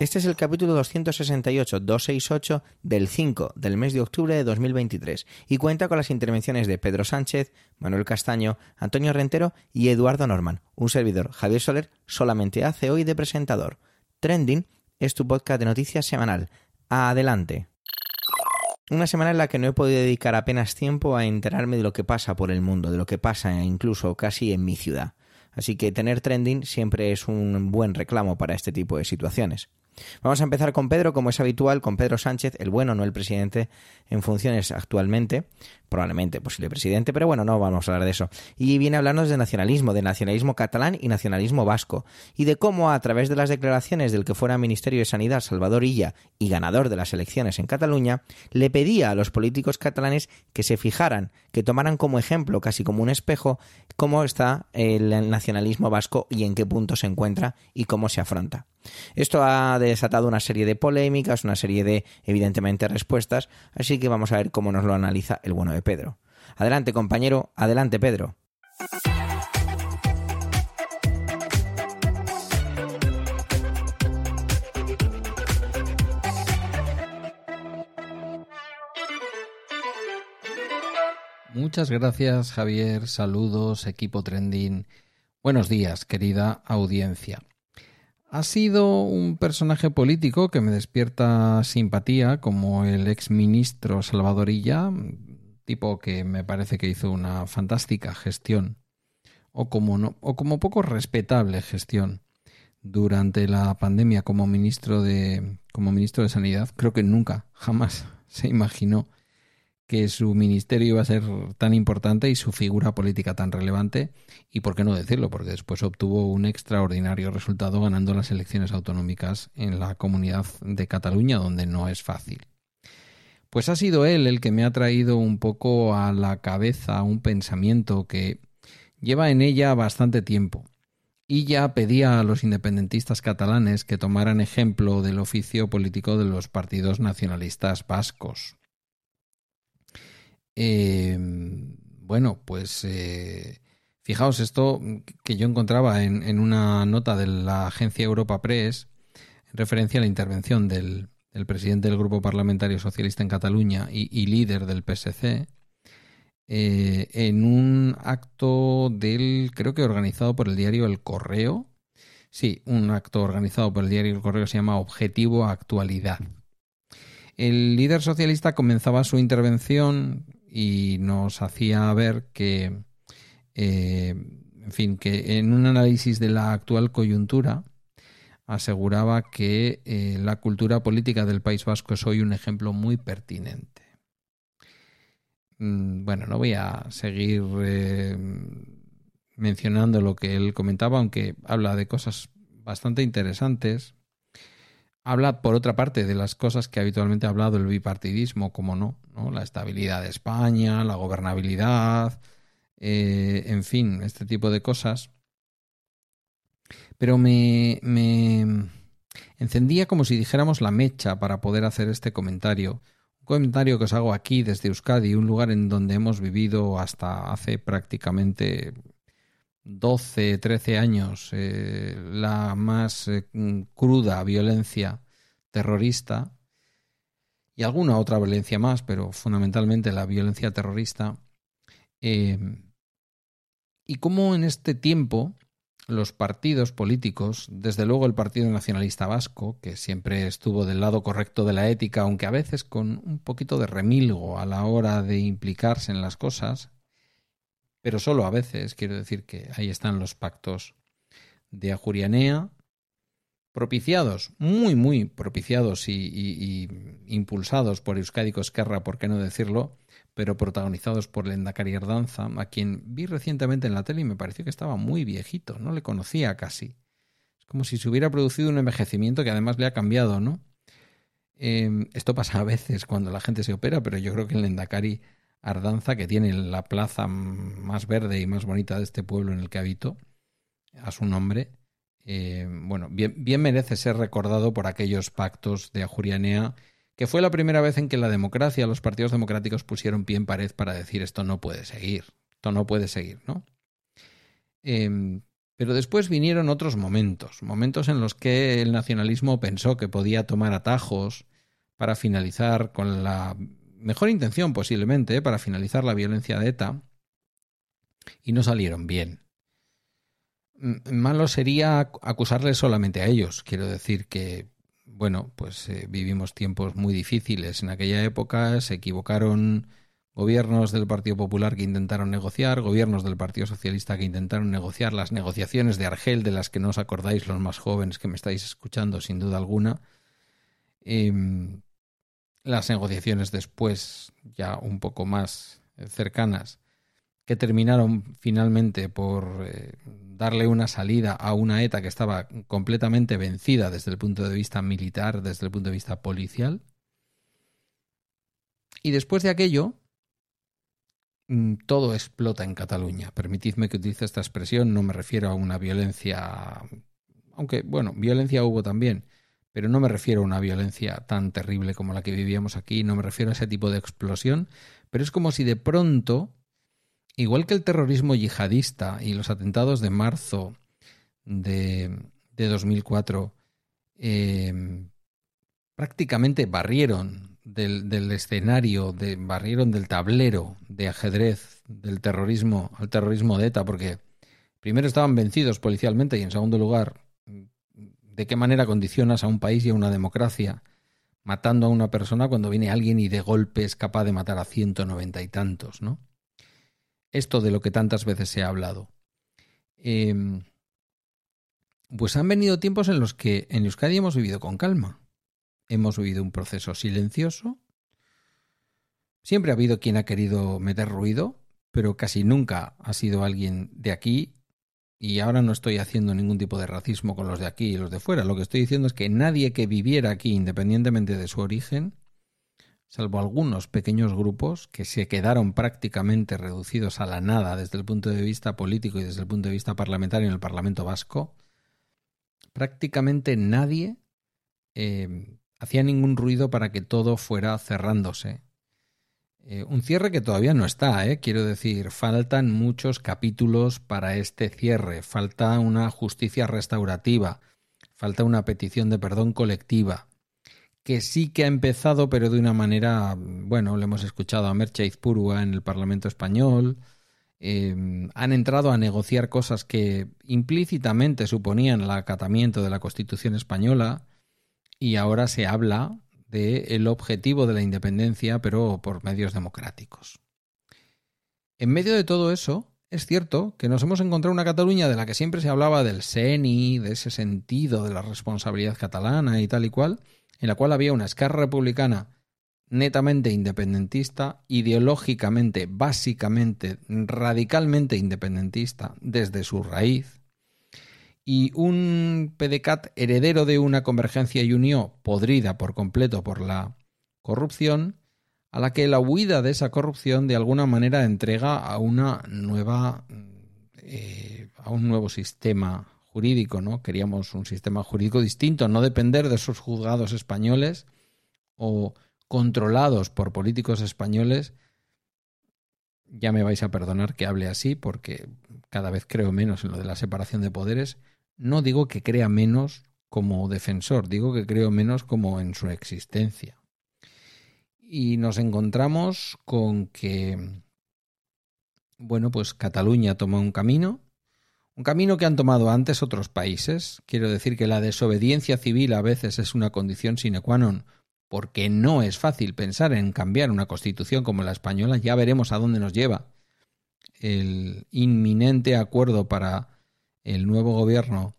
Este es el capítulo 268-268 del 5 del mes de octubre de 2023 y cuenta con las intervenciones de Pedro Sánchez, Manuel Castaño, Antonio Rentero y Eduardo Norman. Un servidor, Javier Soler, solamente hace hoy de presentador. Trending es tu podcast de noticias semanal. Adelante. Una semana en la que no he podido dedicar apenas tiempo a enterarme de lo que pasa por el mundo, de lo que pasa incluso casi en mi ciudad. Así que tener trending siempre es un buen reclamo para este tipo de situaciones. Vamos a empezar con Pedro, como es habitual, con Pedro Sánchez, el bueno, no el presidente en funciones actualmente, probablemente posible presidente, pero bueno, no vamos a hablar de eso. Y viene a hablarnos de nacionalismo, de nacionalismo catalán y nacionalismo vasco, y de cómo a través de las declaraciones del que fuera Ministerio de Sanidad Salvador Illa y ganador de las elecciones en Cataluña, le pedía a los políticos catalanes que se fijaran, que tomaran como ejemplo, casi como un espejo, cómo está el nacionalismo vasco y en qué punto se encuentra y cómo se afronta. Esto ha desatado una serie de polémicas, una serie de, evidentemente, respuestas, así que vamos a ver cómo nos lo analiza el bueno de Pedro. Adelante, compañero, adelante, Pedro. Muchas gracias, Javier. Saludos, equipo Trending. Buenos días, querida audiencia. Ha sido un personaje político que me despierta simpatía, como el ex ministro Salvadorilla, tipo que me parece que hizo una fantástica gestión, o como, no, o como poco respetable gestión durante la pandemia como ministro de como ministro de Sanidad. Creo que nunca, jamás se imaginó que su ministerio iba a ser tan importante y su figura política tan relevante, y por qué no decirlo, porque después obtuvo un extraordinario resultado ganando las elecciones autonómicas en la comunidad de Cataluña, donde no es fácil. Pues ha sido él el que me ha traído un poco a la cabeza un pensamiento que lleva en ella bastante tiempo, y ya pedía a los independentistas catalanes que tomaran ejemplo del oficio político de los partidos nacionalistas vascos Em, bueno, pues eh, fijaos esto que yo encontraba en, una nota de la agencia Europa Press en referencia a la intervención del, presidente del Grupo Parlamentario Socialista en Cataluña y, líder del PSC eh, en un acto del, creo que organizado por el diario El Correo. Sí, un acto organizado por el diario El Correo se llama Objetivo Actualidad. El líder socialista comenzaba su intervención y nos hacía ver que, eh, en fin, que en un análisis de la actual coyuntura aseguraba que eh, la cultura política del País Vasco es hoy un ejemplo muy pertinente. Mm, bueno, no voy a seguir eh, mencionando lo que él comentaba, aunque habla de cosas bastante interesantes. Habla, por otra parte, de las cosas que habitualmente ha hablado el bipartidismo, como no, ¿no? la estabilidad de España, la gobernabilidad, eh, en fin, este tipo de cosas. Pero me, me encendía como si dijéramos la mecha para poder hacer este comentario. Un comentario que os hago aquí desde Euskadi, un lugar en donde hemos vivido hasta hace prácticamente 12, 13 años eh, la más eh, cruda violencia terrorista y alguna otra violencia más, pero fundamentalmente la violencia terrorista. Eh, y cómo en este tiempo los partidos políticos, desde luego el Partido Nacionalista Vasco, que siempre estuvo del lado correcto de la ética, aunque a veces con un poquito de remilgo a la hora de implicarse en las cosas, pero solo a veces, quiero decir que ahí están los pactos de Ajurianea, propiciados, muy, muy propiciados y, impulsados por Euskadi Esquerra, por qué no decirlo, pero protagonizados por Lendakari Erdanza, a quien vi recientemente en la tele y me pareció que estaba muy viejito, no le conocía casi. Es como si se hubiera producido un envejecimiento que además le ha cambiado, ¿no? Em, esto pasa a veces cuando la gente se opera, pero yo creo que el Lendakari Ardanza, que tiene la plaza más verde y más bonita de este pueblo en el que habito, a su nombre, eh, bueno, bien, merece ser recordado por aquellos pactos de Ajurianea, que fue la primera vez en que la democracia, los partidos democráticos pusieron pie en pared para decir esto no puede seguir, esto no puede seguir, ¿no? Em, pero después vinieron otros momentos, momentos en los que el nacionalismo pensó que podía tomar atajos para finalizar con la mejor intención posiblemente, para finalizar la violencia de ETA, y no salieron bien. Malo sería acusarles solamente a ellos. Quiero decir que, bueno, pues eh, vivimos tiempos muy difíciles. En aquella época se equivocaron gobiernos del Partido Popular que intentaron negociar, gobiernos del Partido Socialista que intentaron negociar las negociaciones de Argel, de las que no os acordáis los más jóvenes que me estáis escuchando, sin duda alguna. Em, las negociaciones después, ya un poco más eh, cercanas, que terminaron finalmente por eh, darle una salida a una ETA que estaba completamente vencida desde el punto de vista militar, desde el punto de vista policial. Y después de aquello, Mm, todo explota en Cataluña. Permitidme que utilice esta expresión, no me refiero a una violencia, aunque bueno, violencia hubo también, pero no me refiero a una violencia tan terrible como la que vivíamos aquí, no me refiero a ese tipo de explosión, pero es como si de pronto, igual que el terrorismo yihadista y los atentados de marzo de, de 2004, eh, prácticamente barrieron del, escenario, barrieron del tablero de ajedrez del terrorismo al terrorismo de ETA, porque primero estaban vencidos policialmente y en segundo lugar, ¿de qué manera condicionas a un país y a una democracia matando a una persona cuando viene alguien y de golpe es capaz de matar a ciento noventa y tantos, ¿no? Esto de lo que tantas veces se ha hablado. Em, pues han venido tiempos en los que en Euskadi hemos vivido con calma hemos vivido un proceso silencioso. Siempre ha habido quien ha querido meter ruido, pero casi nunca ha sido alguien de aquí. Y ahora no estoy haciendo ningún tipo de racismo con los de aquí y los de fuera. Lo que estoy diciendo es que nadie que viviera aquí, independientemente de su origen, salvo algunos pequeños grupos que se quedaron prácticamente reducidos a la nada desde el punto de vista político y desde el punto de vista parlamentario en el Parlamento Vasco, prácticamente nadie eh, hacía ningún ruido para que todo fuera cerrándose. Eh, un cierre que todavía no está, ¿eh? quiero decir, faltan muchos capítulos para este cierre, falta una justicia restaurativa, falta una petición de perdón colectiva, que sí que ha empezado, pero de una manera, bueno, le hemos escuchado a Merche Izpurua en el Parlamento español, eh, han entrado a negociar cosas que implícitamente suponían el acatamiento de la Constitución española, y ahora se habla del el objetivo de la independencia, pero por medios democráticos. En medio de todo eso, es cierto que nos hemos encontrado una Cataluña de la que siempre se hablaba del SENI, de ese sentido de la responsabilidad catalana y tal y cual, en la cual había una escarra republicana netamente independentista, ideológicamente, básicamente, radicalmente independentista desde su raíz, y un PDCAT heredero de una convergencia y unión podrida por completo por la corrupción, a la que la huida de esa corrupción de alguna manera entrega a una nueva eh, a un nuevo sistema jurídico, ¿no? Queríamos un sistema jurídico distinto, no depender de esos juzgados españoles o controlados por políticos españoles. Ya me vais a perdonar que hable así porque cada vez creo menos en lo de la separación de poderes, no digo que crea menos como defensor, digo que creo menos como en su existencia. Y nos encontramos con que, bueno, pues Cataluña toma un camino, un camino que han tomado antes otros países. Quiero decir que la desobediencia civil a veces es una condición sine qua non, porque no es fácil pensar en cambiar una constitución como la española. Ya veremos a dónde nos lleva el inminente acuerdo para el nuevo gobierno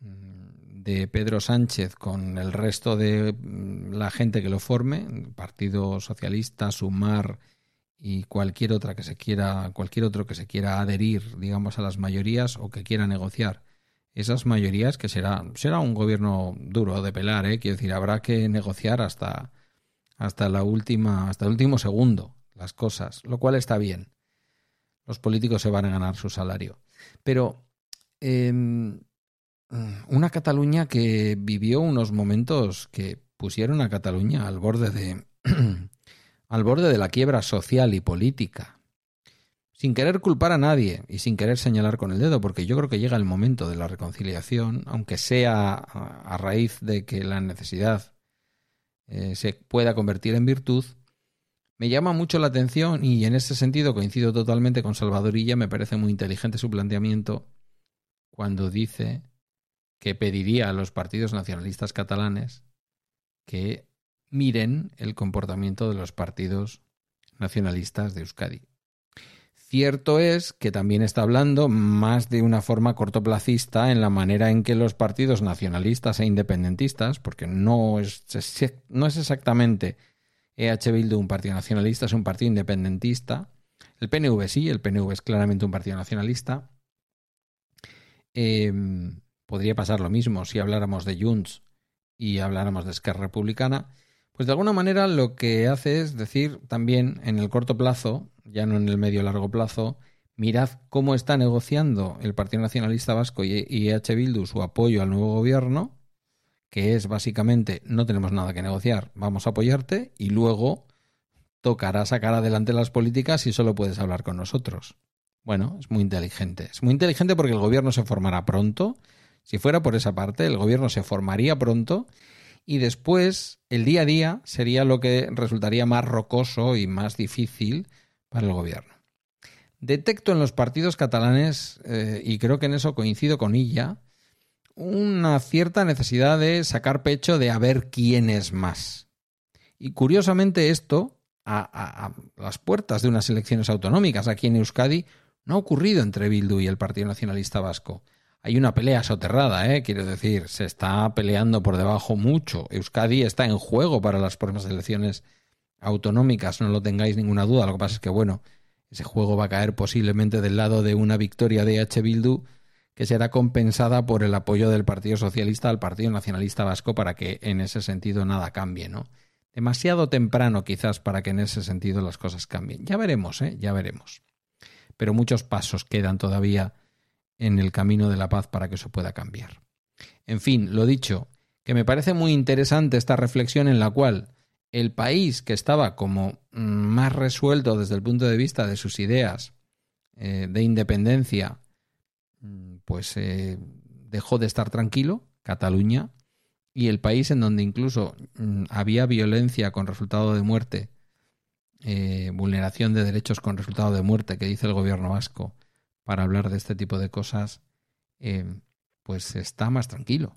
mm, de Pedro Sánchez con el resto de mm, la gente que lo forme, Partido Socialista, Sumar y cualquier otra que se quiera, cualquier otro que se quiera adherir, digamos, a las mayorías o que quiera negociar esas mayorías, que será, será un gobierno duro de pelar, ¿eh? quiero decir, habrá que negociar hasta, hasta la última, hasta el último segundo las cosas, lo cual está bien. Los políticos se van a ganar su salario. Pero em, una Cataluña que vivió unos momentos que pusieron a Cataluña al borde de al borde de la quiebra social y política. Sin querer culpar a nadie y sin querer señalar con el dedo, porque yo creo que llega el momento de la reconciliación, aunque sea a raíz de que la necesidad eh, se pueda convertir en virtud, me llama mucho la atención y en ese sentido coincido totalmente con Salvadorilla, me parece muy inteligente su planteamiento cuando dice que pediría a los partidos nacionalistas catalanes que miren el comportamiento de los partidos nacionalistas de Euskadi. Cierto es que también está hablando más de una forma cortoplacista en la manera en que los partidos nacionalistas e independentistas, porque no es, no es exactamente EH Bildu un partido nacionalista, es un partido independentista. El PNV sí, el PNV es claramente un partido nacionalista. Em, podría pasar lo mismo si habláramos de Junts y habláramos de Esquerra Republicana. Pues de alguna manera lo que hace es decir también en el corto plazo, ya no en el medio largo plazo, mirad cómo está negociando el Partido Nacionalista Vasco y EH Bildu su apoyo al nuevo gobierno, que es básicamente no tenemos nada que negociar, vamos a apoyarte y luego tocará sacar adelante las políticas y solo puedes hablar con nosotros. Bueno, es muy inteligente. Es muy inteligente porque el gobierno se formará pronto. Si fuera por esa parte, el gobierno se formaría pronto y después el día a día sería lo que resultaría más rocoso y más difícil para el gobierno. Detecto en los partidos catalanes, eh, y creo que en eso coincido con ella, una cierta necesidad de sacar pecho de a ver quién es más. Y curiosamente esto, a, a, las puertas de unas elecciones autonómicas aquí en Euskadi, no ha ocurrido entre Bildu y el Partido Nacionalista Vasco hay una pelea soterrada, ¿eh? quiero decir, se está peleando por debajo mucho. Euskadi está en juego para las próximas elecciones autonómicas, no lo tengáis ninguna duda. Lo que pasa es que, bueno, ese juego va a caer posiblemente del lado de una victoria de H. Bildu que será compensada por el apoyo del Partido Socialista al Partido Nacionalista Vasco para que en ese sentido nada cambie, ¿no? Demasiado temprano quizás para que en ese sentido las cosas cambien. Ya veremos, ¿eh? Ya veremos. Pero muchos pasos quedan todavía en el camino de la paz para que eso pueda cambiar. En fin, lo dicho, que me parece muy interesante esta reflexión en la cual el país que estaba como más resuelto desde el punto de vista de sus ideas eh, de independencia, mm, pues eh, dejó de estar tranquilo, Cataluña, y el país en donde incluso mm, había violencia con resultado de muerte, eh, vulneración de derechos con resultado de muerte, que dice el gobierno vasco, para hablar de este tipo de cosas, eh, pues está más tranquilo.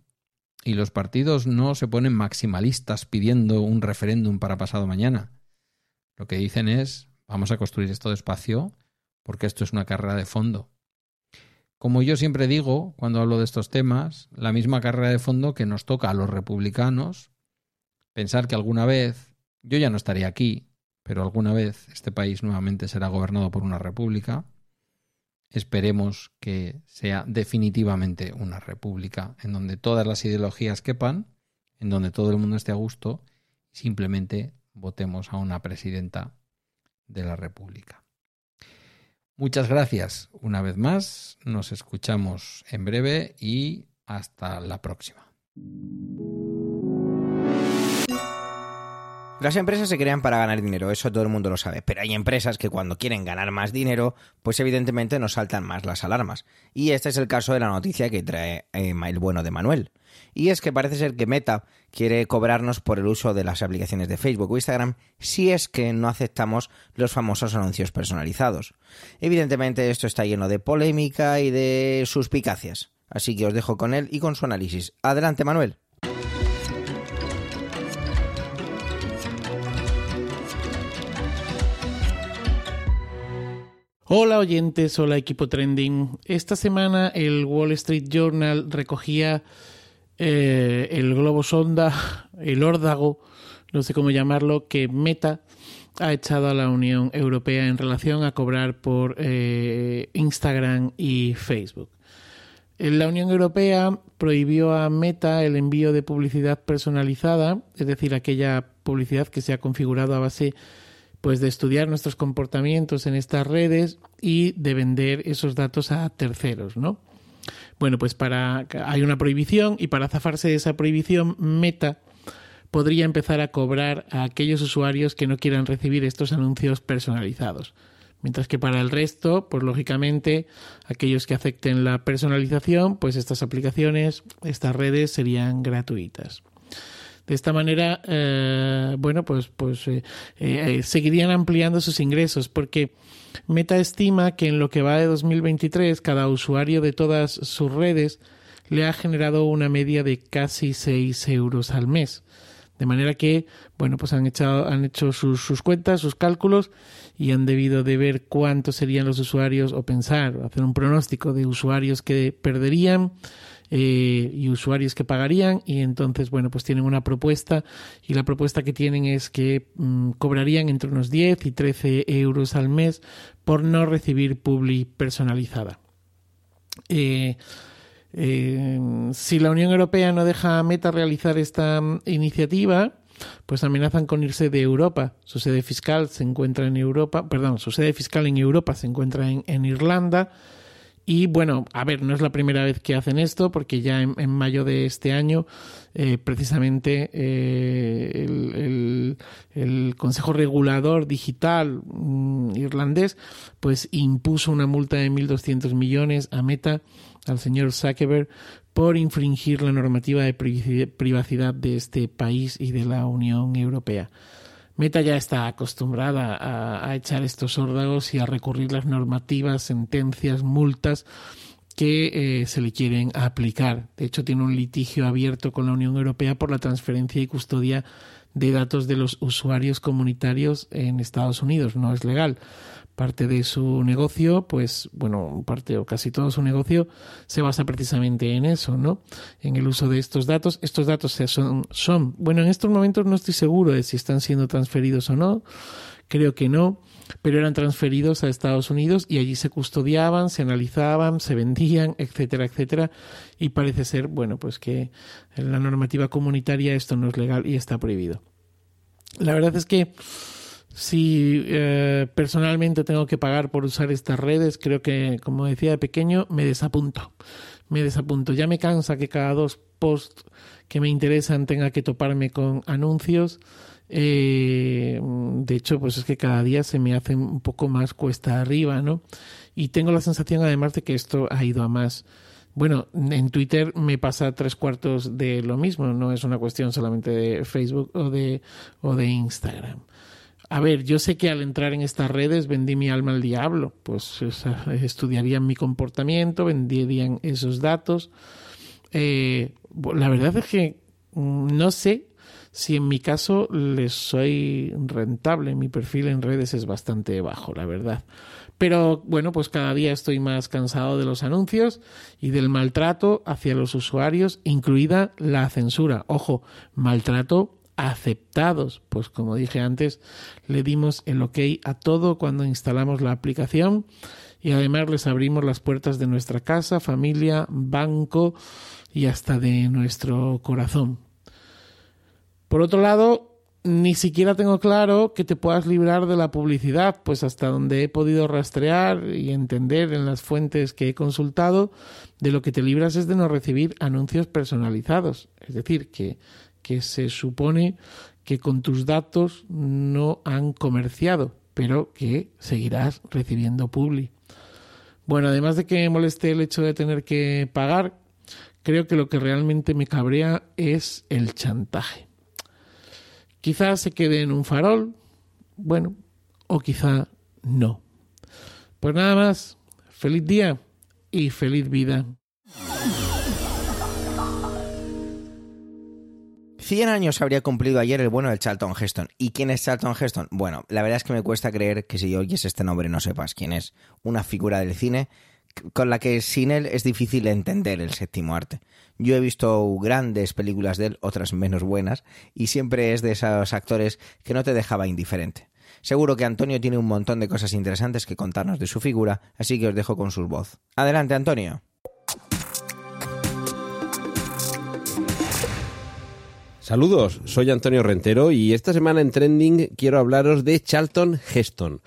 Y los partidos no se ponen maximalistas pidiendo un referéndum para pasado mañana. Lo que dicen es, vamos a construir esto despacio porque esto es una carrera de fondo. Como yo siempre digo cuando hablo de estos temas, la misma carrera de fondo que nos toca a los republicanos, pensar que alguna vez, yo ya no estaré aquí, pero alguna vez este país nuevamente será gobernado por una república, Esperemos que sea definitivamente una república en donde todas las ideologías quepan, en donde todo el mundo esté a gusto simplemente votemos a una presidenta de la república. Muchas gracias una vez más, nos escuchamos en breve y hasta la próxima. Las empresas se crean para ganar dinero, eso todo el mundo lo sabe, pero hay empresas que cuando quieren ganar más dinero, pues evidentemente nos saltan más las alarmas. Y este es el caso de la noticia que trae eh, el bueno de Manuel. Y es que parece ser que Meta quiere cobrarnos por el uso de las aplicaciones de Facebook o Instagram si es que no aceptamos los famosos anuncios personalizados. Evidentemente esto está lleno de polémica y de suspicacias. Así que os dejo con él y con su análisis. Adelante, Manuel. Hola oyentes, hola equipo trending. Esta semana el Wall Street Journal recogía eh, el globo sonda, el órdago, no sé cómo llamarlo, que Meta ha echado a la Unión Europea en relación a cobrar por eh, Instagram y Facebook. La Unión Europea prohibió a Meta el envío de publicidad personalizada, es decir, aquella publicidad que se ha configurado a base de pues de estudiar nuestros comportamientos en estas redes y de vender esos datos a terceros, ¿no? Bueno, pues para hay una prohibición y para zafarse de esa prohibición, Meta podría empezar a cobrar a aquellos usuarios que no quieran recibir estos anuncios personalizados. Mientras que para el resto, pues lógicamente, aquellos que acepten la personalización, pues estas aplicaciones, estas redes serían gratuitas. De esta manera, eh, bueno, pues, pues eh, eh, seguirían ampliando sus ingresos, porque Meta estima que en lo que va de 2023, cada usuario de todas sus redes le ha generado una media de casi 6 euros al mes. De manera que, bueno, pues han, echado, han hecho sus, sus cuentas, sus cálculos y han debido de ver cuántos serían los usuarios o pensar, hacer un pronóstico de usuarios que perderían eh, y usuarios que pagarían y entonces bueno pues tienen una propuesta y la propuesta que tienen es que mm, cobrarían entre unos 10 y 13 euros al mes por no recibir publi personalizada. Eh, eh, si la Unión Europea no deja a Meta realizar esta mm, iniciativa, pues amenazan con irse de Europa. Su sede fiscal se encuentra en Europa, perdón, su sede fiscal en Europa se encuentra en, Irlanda. Y bueno, a ver, no es la primera vez que hacen esto, porque ya en, mayo de este año, eh, precisamente eh, el, Consejo Regulador Digital mm, irlandés, pues impuso una multa de 1.200 millones a Meta, al señor Zuckerberg, por infringir la normativa de privacidad de este país y de la Unión Europea. Meta ya está acostumbrada a, echar estos órdagos y a recurrir las normativas, sentencias, multas que eh, se le quieren aplicar. De hecho, tiene un litigio abierto con la Unión Europea por la transferencia y custodia de datos de los usuarios comunitarios en Estados Unidos. No es legal parte de su negocio, pues bueno, parte o casi todo su negocio se basa precisamente en eso, ¿no? En el uso de estos datos. Estos datos son, son, bueno, en estos momentos no estoy seguro de si están siendo transferidos o no, creo que no, pero eran transferidos a Estados Unidos y allí se custodiaban, se analizaban, se vendían, etcétera, etcétera, y parece ser, bueno, pues que en la normativa comunitaria esto no es legal y está prohibido. La verdad es que si eh, personalmente tengo que pagar por usar estas redes, creo que, como decía de pequeño, me desapunto. Me desapunto. Ya me cansa que cada dos posts que me interesan tenga que toparme con anuncios. Eh, de hecho, pues es que cada día se me hace un poco más cuesta arriba, ¿no? Y tengo la sensación, además, de que esto ha ido a más. Bueno, en Twitter me pasa tres cuartos de lo mismo, no es una cuestión solamente de Facebook o de, o de Instagram. A ver, yo sé que al entrar en estas redes vendí mi alma al diablo, pues estudiarían mi comportamiento, venderían esos datos. Eh, la verdad es que mm, no sé si en mi caso les soy rentable. Mi perfil en redes es bastante bajo, la verdad. Pero bueno, pues cada día estoy más cansado de los anuncios y del maltrato hacia los usuarios, incluida la censura. Ojo, maltrato aceptados. Pues como dije antes, le dimos el ok a todo cuando instalamos la aplicación y además les abrimos las puertas de nuestra casa, familia, banco y hasta de nuestro corazón. Por otro lado, ni siquiera tengo claro que te puedas librar de la publicidad, pues hasta donde he podido rastrear y entender en las fuentes que he consultado, de lo que te libras es de no recibir anuncios personalizados. Es decir, que que se supone que con tus datos no han comerciado, pero que seguirás recibiendo publi. Bueno, además de que me moleste el hecho de tener que pagar, creo que lo que realmente me cabrea es el chantaje. Quizás se quede en un farol, bueno, o quizá no. Pues nada más, feliz día y feliz vida. 100 años habría cumplido ayer el bueno del Charlton Heston. ¿Y quién es Charlton Heston? Bueno, la verdad es que me cuesta creer que si oyes este nombre no sepas quién es. Una figura del cine con la que sin él es difícil entender el séptimo arte. Yo he visto grandes películas de él, otras menos buenas, y siempre es de esos actores que no te dejaba indiferente. Seguro que Antonio tiene un montón de cosas interesantes que contarnos de su figura, así que os dejo con su voz. Adelante, Antonio. Saludos, soy Antonio Rentero y esta semana en Trending quiero hablaros de Charlton Heston.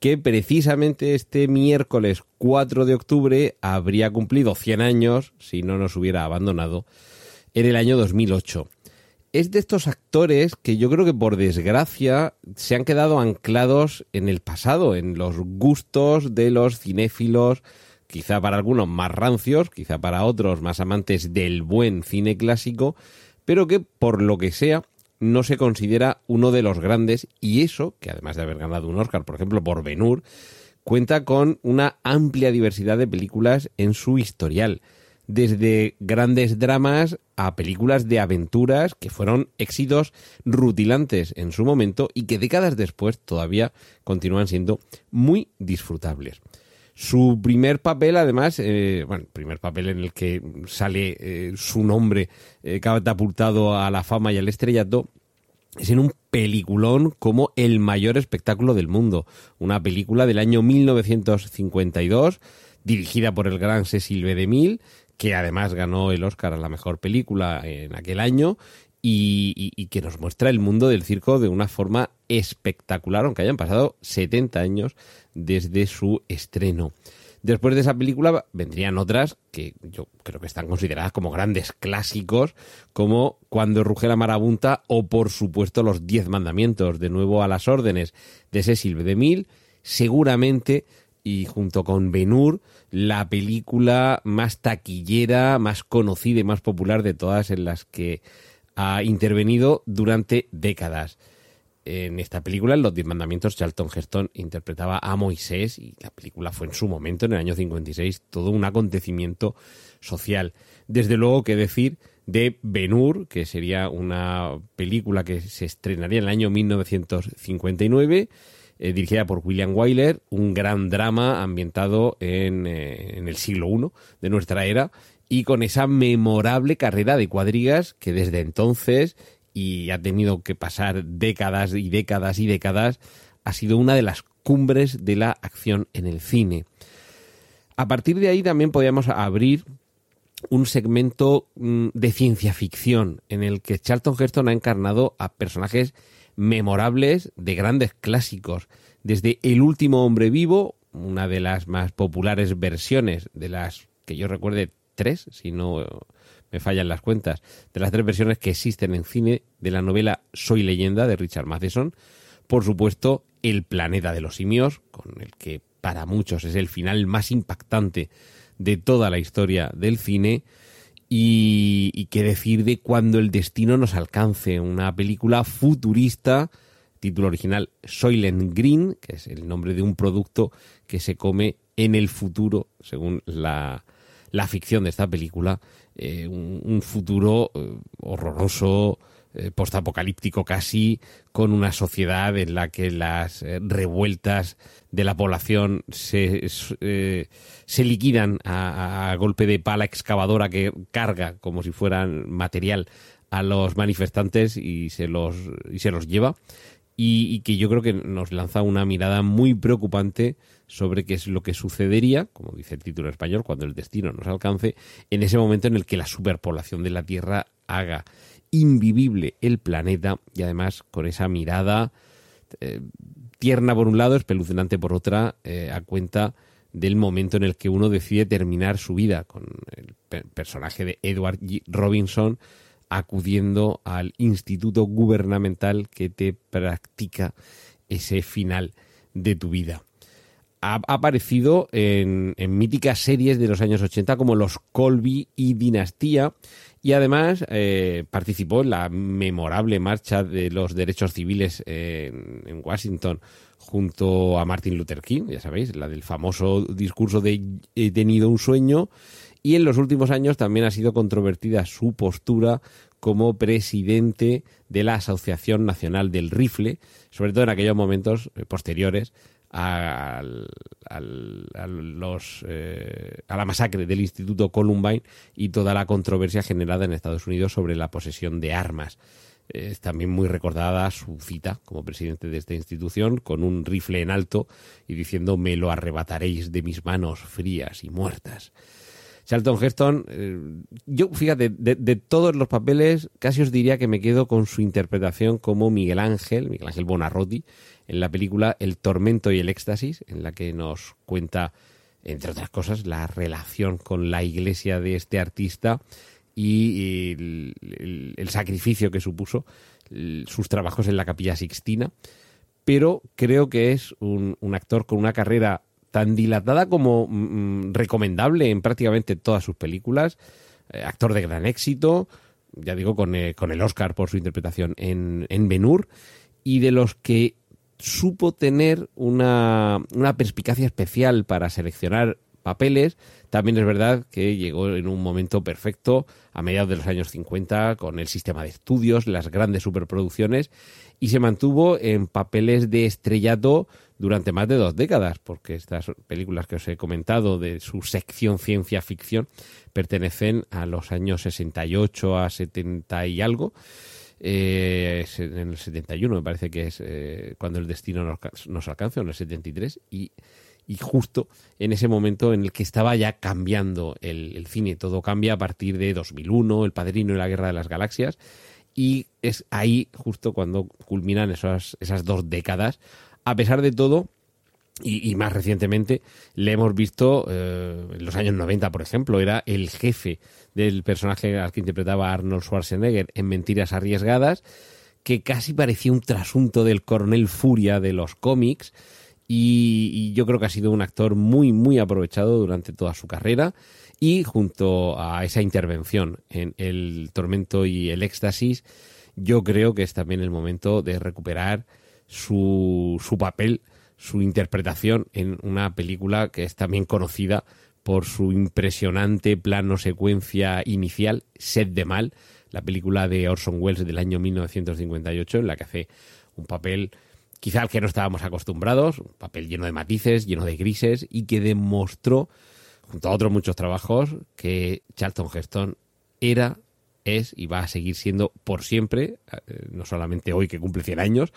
Que precisamente este miércoles 4 de octubre habría cumplido 100 años si no nos hubiera abandonado en el año 2008 es de estos actores que yo creo que por desgracia se han quedado anclados en el pasado, en los gustos de los cinéfilos, quizá para algunos más rancios, quizá para otros más amantes del buen cine clásico, pero que por lo que sea no se considera uno de los grandes y eso, que además de haber ganado un Oscar, por ejemplo, por Ben-Hur, cuenta con una amplia diversidad de películas en su historial desde grandes dramas a películas de aventuras que fueron éxitos rutilantes en su momento y que décadas después todavía continúan siendo muy disfrutables. Su primer papel, además, eh, bueno, primer papel en el que sale eh, su nombre eh, catapultado a la fama y al estrellato, es en un peliculón como El mayor espectáculo del mundo, una película del año 1952 dirigida por el gran Cecil B. DeMille, que además ganó el Oscar a la mejor película en aquel año y, que nos muestra el mundo del circo de una forma espectacular, aunque hayan pasado 70 años desde su estreno. Después de esa película vendrían otras que yo creo que están consideradas como grandes clásicos, como Cuando ruge la marabunta o por supuesto Los Diez Mandamientos, de nuevo a las órdenes de Cecil B. DeMille, seguramente y junto con Benur, la película más taquillera, más conocida y más popular de todas en las que ha intervenido durante décadas. En esta película, en Los Diez Mandamientos, Charlton Heston interpretaba a Moisés y la película fue en su momento, en el año 56, todo un acontecimiento social. Desde luego que decir de Benur, que sería una película que se estrenaría en el año 1959 eh, dirigida por William Wyler, un gran drama ambientado en, eh, en el siglo I de nuestra era y con esa memorable carrera de cuadrigas que desde entonces y ha tenido que pasar décadas y décadas y décadas, ha sido una de las cumbres de la acción en el cine. A partir de ahí también podíamos abrir un segmento mm, de ciencia ficción en el que Charlton Heston ha encarnado a personajes memorables de grandes clásicos, desde El último hombre vivo, una de las más populares versiones de las que yo recuerde tres, si no me fallan las cuentas, de las tres versiones que existen en cine de la novela Soy leyenda de Richard Matheson, por supuesto El planeta de los simios, con el que para muchos es el final más impactante de toda la historia del cine, y, qué decir de cuando el destino nos alcance, una película futurista, título original Soylent Green, que es el nombre de un producto que se come en el futuro, según la, la ficción de esta película, eh, un, futuro eh, horroroso, eh, postapocalíptico casi, con una sociedad en la que las revueltas de la población se, se liquidan a, golpe de pala excavadora que carga como si fueran material a los manifestantes y se los, y se los lleva. Y, que yo creo que nos lanza una mirada muy preocupante sobre qué es lo que sucedería, como dice el título español, cuando el destino nos alcance, en ese momento en el que la superpoblación de la Tierra haga invivible el planeta y además con esa mirada eh, tierna por un lado, espeluznante por otra, eh, a cuenta del momento en el que uno decide terminar su vida, con el personaje de Edward. Robinson acudiendo al instituto gubernamental que te practica ese final de tu vida. Ha aparecido en, en míticas series de los años 80 como Los Colby y Dinastía, y además eh, participó en la memorable marcha de los derechos civiles en, Washington junto a Martin Luther King, ya sabéis, la del famoso discurso de he tenido un sueño. Y en los últimos años también ha sido controvertida su postura como presidente de la Asociación Nacional del Rifle, sobre todo en aquellos momentos eh, posteriores eh, a la masacre del Instituto Columbine y toda la controversia generada en Estados Unidos sobre la posesión de armas. Es también muy recordada su cita como presidente de esta institución con un rifle en alto y diciendo me lo arrebataréis de mis manos frías y muertas. Charlton Heston, eh, yo fíjate, de, de, todos los papeles, casi os diría que me quedo con su interpretación como Miguel Ángel, Miguel Ángel Bonarroti, en la película El tormento y el éxtasis, en la que nos cuenta, entre otras cosas, la relación con la iglesia de este artista y el, sacrificio que supuso sus trabajos en la capilla Sixtina. Pero creo que es un, actor con una carrera tan dilatada como mm, recomendable en prácticamente todas sus películas. Eh, actor de gran éxito, ya digo, con, eh, con el Oscar por su interpretación en, en Ben-Hur, y de los que supo tener una, una perspicacia especial para seleccionar papeles. También es verdad que llegó en un momento perfecto a mediados de los años 50 con el sistema de estudios, las grandes superproducciones y se mantuvo en papeles de estrellato durante más de dos décadas, porque estas películas que os he comentado de su sección ciencia ficción pertenecen a los años 68 a 70 y algo. Eh, en el 71 me parece que es eh, cuando el destino nos, nos alcanza, en el 73, y y justo en ese momento en el que estaba ya cambiando el, el, cine. Todo cambia a partir de 2001, El Padrino y la Guerra de las Galaxias, y es ahí justo cuando culminan esas, esas dos décadas. A pesar de todo, y, y más recientemente, le hemos visto eh, en los años 90, por ejemplo, era el jefe del personaje al que interpretaba Arnold Schwarzenegger en Mentiras Arriesgadas, que casi parecía un trasunto del coronel Furia de los cómics. Y, y, yo creo que ha sido un actor muy, muy aprovechado durante toda su carrera y junto a esa intervención en El Tormento y el Éxtasis, yo creo que es también el momento de recuperar su, su papel, su interpretación en una película que es también conocida por su impresionante plano secuencia inicial, Sed de Mal, la película de Orson Welles del año 1958, en la que hace un papel quizá al que no estábamos acostumbrados, un papel lleno de matices, lleno de grises, y que demostró, junto a otros muchos trabajos, que Charlton Heston era, es y va a seguir siendo por siempre, eh, no solamente hoy que cumple 100 años,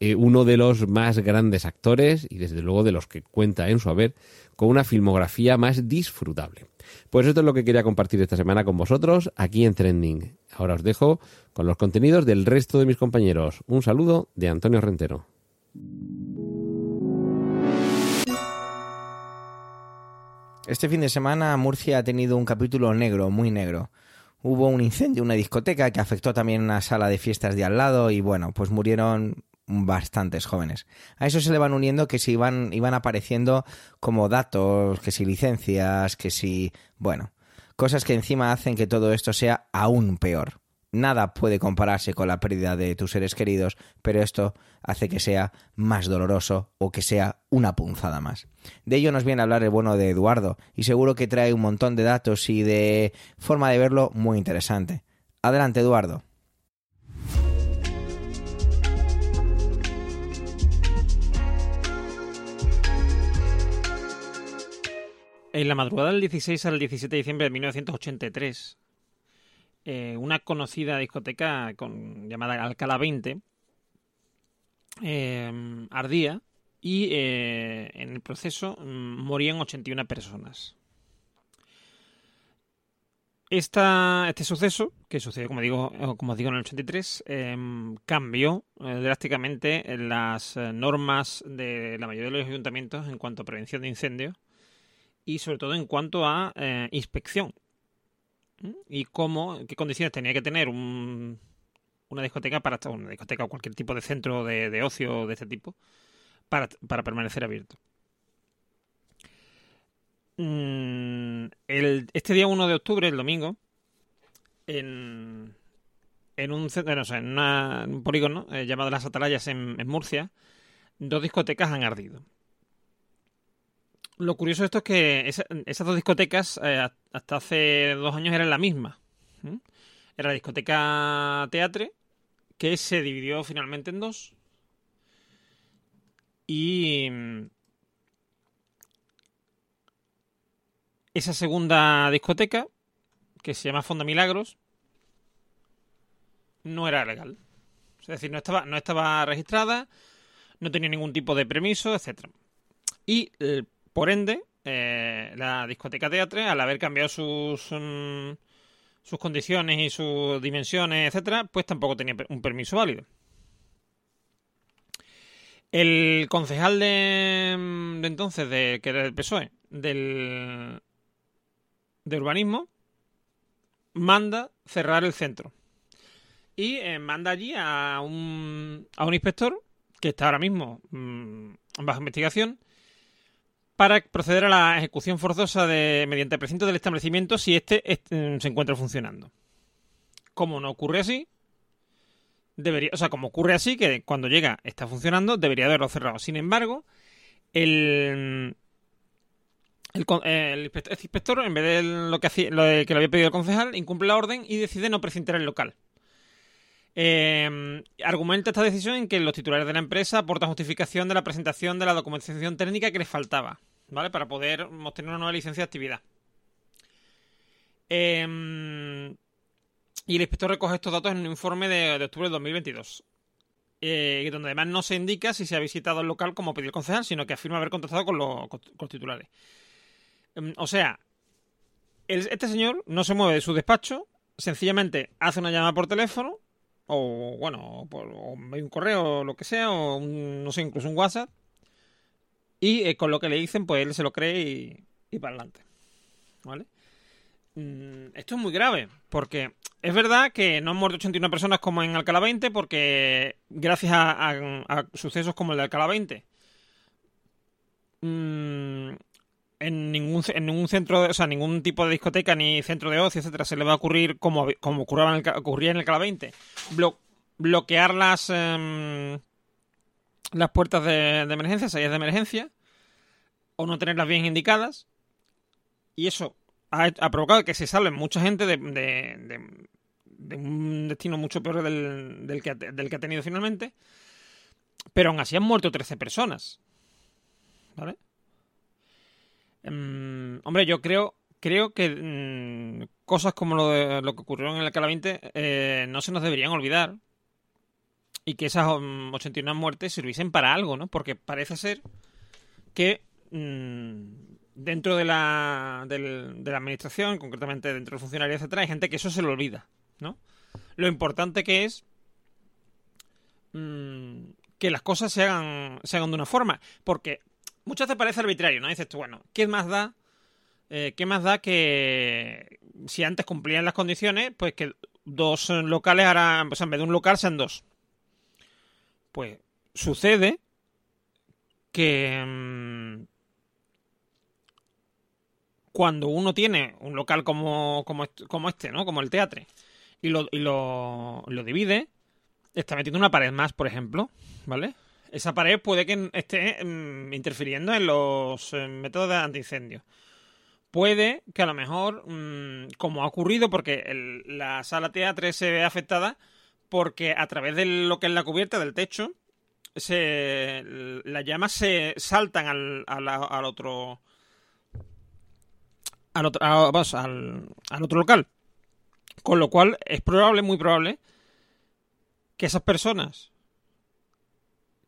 eh, uno de los más grandes actores y desde luego de los que cuenta en su haber con una filmografía más disfrutable. Pues esto es lo que quería compartir esta semana con vosotros aquí en Trending. Ahora os dejo con los contenidos del resto de mis compañeros. Un saludo de Antonio Rentero. Este fin de semana Murcia ha tenido un capítulo negro, muy negro. Hubo un incendio en una discoteca que afectó también una sala de fiestas de al lado y bueno, pues murieron bastantes jóvenes. A eso se le van uniendo que se iban, iban apareciendo como datos, que si licencias, que si... bueno, cosas que encima hacen que todo esto sea aún peor. Nada puede compararse con la pérdida de tus seres queridos, pero esto hace que sea más doloroso o que sea una punzada más. De ello nos viene a hablar el bueno de Eduardo, y seguro que trae un montón de datos y de forma de verlo muy interesante. Adelante, Eduardo. En la madrugada del 16 al 17 de diciembre de 1983, eh, una conocida discoteca llamada Alcalá 20 eh, ardía y eh, en el proceso mm, morían 81 personas. Este suceso, que sucedió, como digo, como digo en el 83, eh, cambió drásticamente las normas de la mayoría de los ayuntamientos en cuanto a prevención de incendios y sobre todo en cuanto a eh, inspección y cómo, qué condiciones tenía que tener un, una discoteca para una discoteca o cualquier tipo de centro de, de ocio de este tipo para, para permanecer abierto. Mm, este día 1 de octubre, el domingo, en, en un centro, en, un polígono eh, llamado Las Atalayas en Murcia, dos discotecas han ardido. Lo curioso de esto es que esa, esas dos discotecas eh, hasta hace dos años eran la misma. ¿Mm? Era la discoteca Teatre, que se dividió finalmente en dos. Y esa segunda discoteca, que se llama Fonda Milagros, no era legal. Es decir, no estaba, no estaba registrada, no tenía ningún tipo de permiso, etc. Y eh, por ende, eh, la discoteca Teatre, al haber cambiado sus, mm, sus condiciones y sus dimensiones, etcétera, pues tampoco tenía un permiso válido. El concejal de, mm, de entonces, de, que era del PSOE, del, de urbanismo, manda cerrar el centro. Y eh, manda allí a un, a un inspector que está ahora mismo mm, bajo investigación para proceder a la ejecución forzosa de mediante precinto del establecimiento si éste est- mm, se encuentra funcionando. Como no ocurre así, debería, o sea, como ocurre así, que cuando llega está funcionando, debería haberlo cerrado. Sin embargo, el, el, el inspector, este inspector, en vez de lo que, le había pedido el concejal, incumple la orden y decide no precintar el local. Eh, argumenta esta decisión en que los titulares de la empresa aportan justificación de la presentación de la documentación técnica que les faltaba, ¿vale? Para poder obtener una nueva licencia de actividad. Eh, y el inspector recoge estos datos en un informe de, de octubre de 2022. eh, donde además no se indica si se ha visitado el local como pidió el concejal, sino que afirma haber contactado con los, titulares. Em, o sea, este señor no se mueve de su despacho, sencillamente hace una llamada por teléfono, o bueno, o un correo o lo que sea, o un- no sé, incluso un WhatsApp, y eh, con lo que le dicen, pues él se lo cree y, y para adelante. ¿Vale? Mm, Esto es muy grave, porque es verdad que no han muerto 81 personas como en Alcalá 20, porque gracias a, sucesos como el de Alcalá 20, mm, en ningún, en ningún centro, o sea, ningún tipo de discoteca ni centro de ocio, etcétera, se le va a ocurrir como, como ocurría en el, ocurría en el Cala 20, blo- bloquear las em, las puertas de, de emergencia, salidas de emergencia, o no tenerlas bien indicadas, y eso ha, provocado que se salven mucha gente de, de- un destino mucho peor del, que, ha- tenido finalmente, pero aún así han muerto 13 personas, ¿vale? Mm, hombre, yo creo creo que mm, cosas como lo, de, lo que ocurrió en el Cala 20 eh, no se nos deberían olvidar y que esas mm, 89 muertes sirviesen para algo, ¿no? Porque parece ser que mm, dentro de la, del- de la administración, concretamente dentro del funcionario, etcétera, hay gente que eso se lo olvida, ¿no? Lo importante que es mm, que las cosas se hagan, se hagan de una forma, porque muchas veces parece arbitrario, ¿no? Dices tú, bueno, ¿qué más da? eh, ¿Qué más da que si antes cumplían las condiciones, pues que dos locales ahora, sea, en vez de un local sean dos? Pues sucede que mm, cuando uno tiene un local como, como, est- como este, ¿no? Como el teatro, y lo, y lo, lo divide, está metiendo una pared más, por ejemplo, ¿vale? Esa pared puede que esté mm, interfiriendo en los eh, métodos de antiincendio. Puede que a lo mejor, mm, como ha ocurrido, porque el- la sala teatro se ve afectada, porque a través de lo que es la cubierta del techo, se, las llamas se saltan al, al, otro al otro, al, al otro local. Con lo cual es probable, muy probable, que esas personas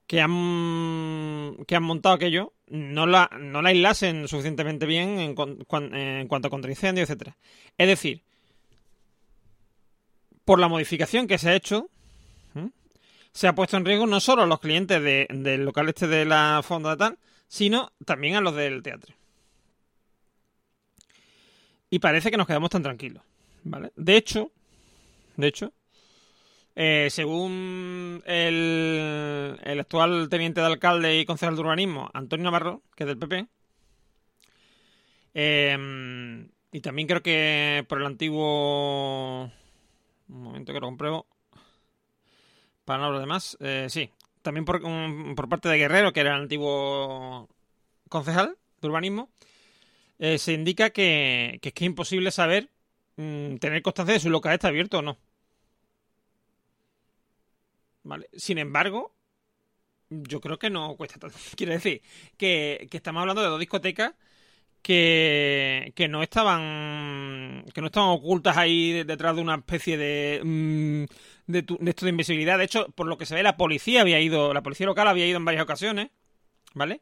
que han, que han montado aquello no la, no la aislasen suficientemente bien en, cuan- cuan- en cuanto a contraincendio, etcétera. Es decir, por la modificación que se ha hecho, se ha puesto en riesgo no solo a los clientes de- del local este de la fonda tal, sino también a los del teatro. Y parece que nos quedamos tan tranquilos, ¿vale? De hecho, de hecho, eh, según el, actual teniente de alcalde y concejal de urbanismo, Antonio Navarro, que es del PP, eh, y también creo que por el antiguo... Un momento que lo compruebo. Para no hablar de más. eh, sí, también por, por parte de Guerrero, que era el antiguo concejal de urbanismo, eh, se indica que, que es que es imposible saber mm, tener constancia de si un local está abierto o no. ¿Vale? Sin embargo, yo creo que no cuesta tanto. Quiero decir que, que estamos hablando de dos discotecas que, no estaban que no estaban ocultas ahí de- detrás de una especie de mm, de, tu- de esto de invisibilidad. De hecho, por lo que se ve, la policía había ido, la policía local había ido en varias ocasiones, ¿vale?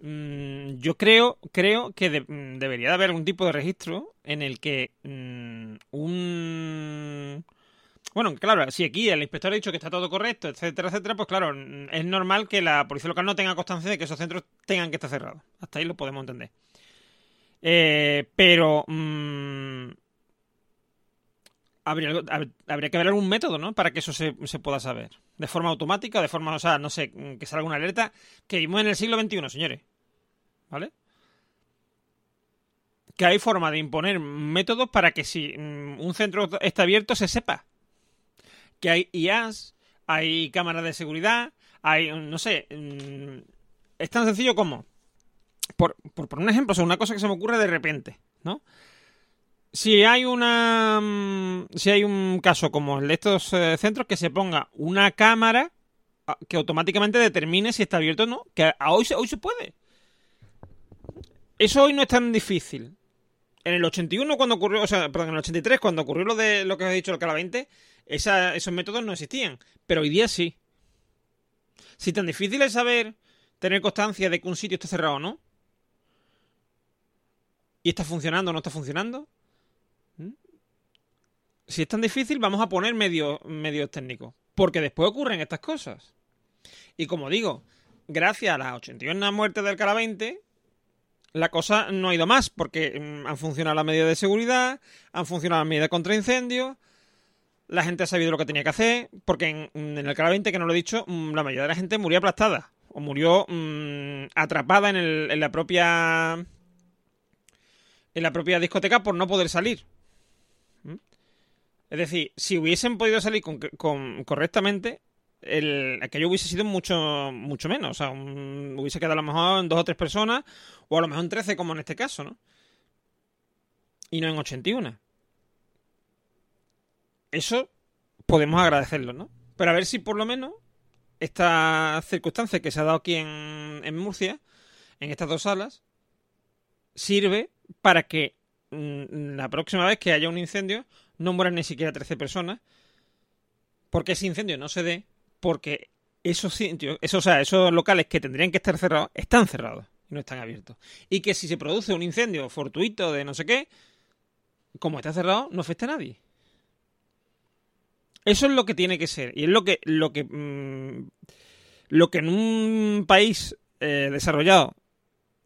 Mm, yo creo, creo que mm, debería de haber algún tipo de registro en el que un... Bueno, claro, si aquí el inspector ha dicho que está todo correcto, etcétera, etcétera, pues claro, es normal que la policía local no tenga constancia de que esos centros tengan que estar cerrados. Hasta ahí lo podemos entender. Eh, pero mm, habría, habría que haber algún método, ¿no? Para que eso se, se pueda saber. De forma automática, de forma, o sea, no sé, mm, que salga una alerta. Que vivimos en el siglo XXI, señores. ¿Vale? Que hay forma de imponer métodos para que si mm, un centro está abierto se sepa. Que hay IAS, hay cámaras de seguridad, hay, no sé, es tan sencillo como, por, por poner un ejemplo, o sea, una cosa que se me ocurre de repente, ¿no? Si hay una, mm, si hay un caso como el de estos eh, centros, que se ponga una cámara ah, que automáticamente determine si está abierto o no, que hoy, hoy se puede. Eso hoy no es tan difícil. En el 81 cuando ocurrió, o sea, perdón, en el 83 cuando ocurrió lo de lo que os he dicho el Cala 20, esa- esos métodos no existían, pero hoy día sí. Si tan difícil es saber tener constancia de que un sitio está cerrado o no, y está funcionando o no está funcionando, ¿Mm? si es tan difícil, vamos a poner medios, técnicos, porque después ocurren estas cosas. Y como digo, gracias a las 81 muertes del Cala 20, la cosa no ha ido más, porque mm, han funcionado las medidas de seguridad, han funcionado las medidas contra incendios, la gente ha sabido lo que tenía que hacer, porque en, en el Cala 20, que no lo he dicho, mm, la mayoría de la gente murió aplastada, o murió mm, atrapada en, el- en la propia en la propia discoteca por no poder salir. ¿Mm? Es decir, si hubiesen podido salir con- correctamente, el, aquello hubiese sido mucho, mucho menos. O sea, hubiese quedado a lo mejor en dos o tres personas, o a lo mejor en 13, como en este caso, ¿no? Y no en 81. Eso podemos agradecerlo, ¿no? Pero a ver si por lo menos esta circunstancia que se ha dado aquí en, en Murcia, en estas dos salas, sirve para que mm, la próxima vez que haya un incendio no mueran ni siquiera 13 personas, porque ese incendio no se dé, porque esos esos, esos locales que tendrían que estar cerrados, están cerrados y no están abiertos. Y que si se produce un incendio fortuito de no sé qué, como está cerrado, no afecta a nadie. Eso es lo que tiene que ser. Y es lo que, lo que, mm, lo que en un país eh, desarrollado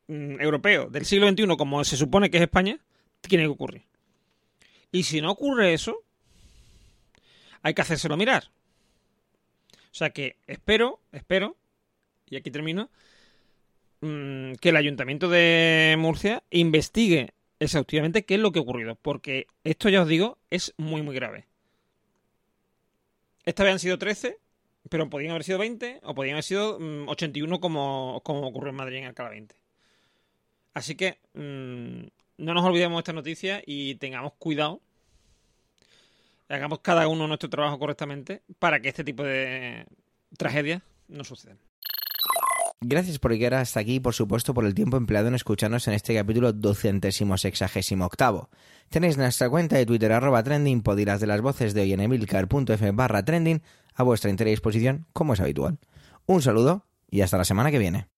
mm, europeo del siglo XXI, como se supone que es España, tiene que ocurrir. Y si no ocurre eso, hay que hacérselo mirar. O sea que espero, espero, y aquí termino, mm, que el Ayuntamiento de Murcia investigue exhaustivamente qué es lo que ha ocurrido. Porque esto, ya os digo, es muy, muy grave. Esta vez han sido 13, pero podían haber sido 20 o podían haber sido mm, 81 como, como ocurrió en Madrid en Alcalá 20. Así que mm, no nos olvidemos de esta noticia y tengamos cuidado. Hagamos cada uno nuestro trabajo correctamente para que este tipo de tragedias no sucedan. Gracias por llegar hasta aquí y por supuesto por el tiempo empleado en escucharnos en este capítulo docentésimo sexagésimo octavo. Tenéis nuestra cuenta de Twitter arroba trending, de las voces de hoy en emilcar.f barra trending a vuestra entera disposición como es habitual. Un saludo y hasta la semana que viene.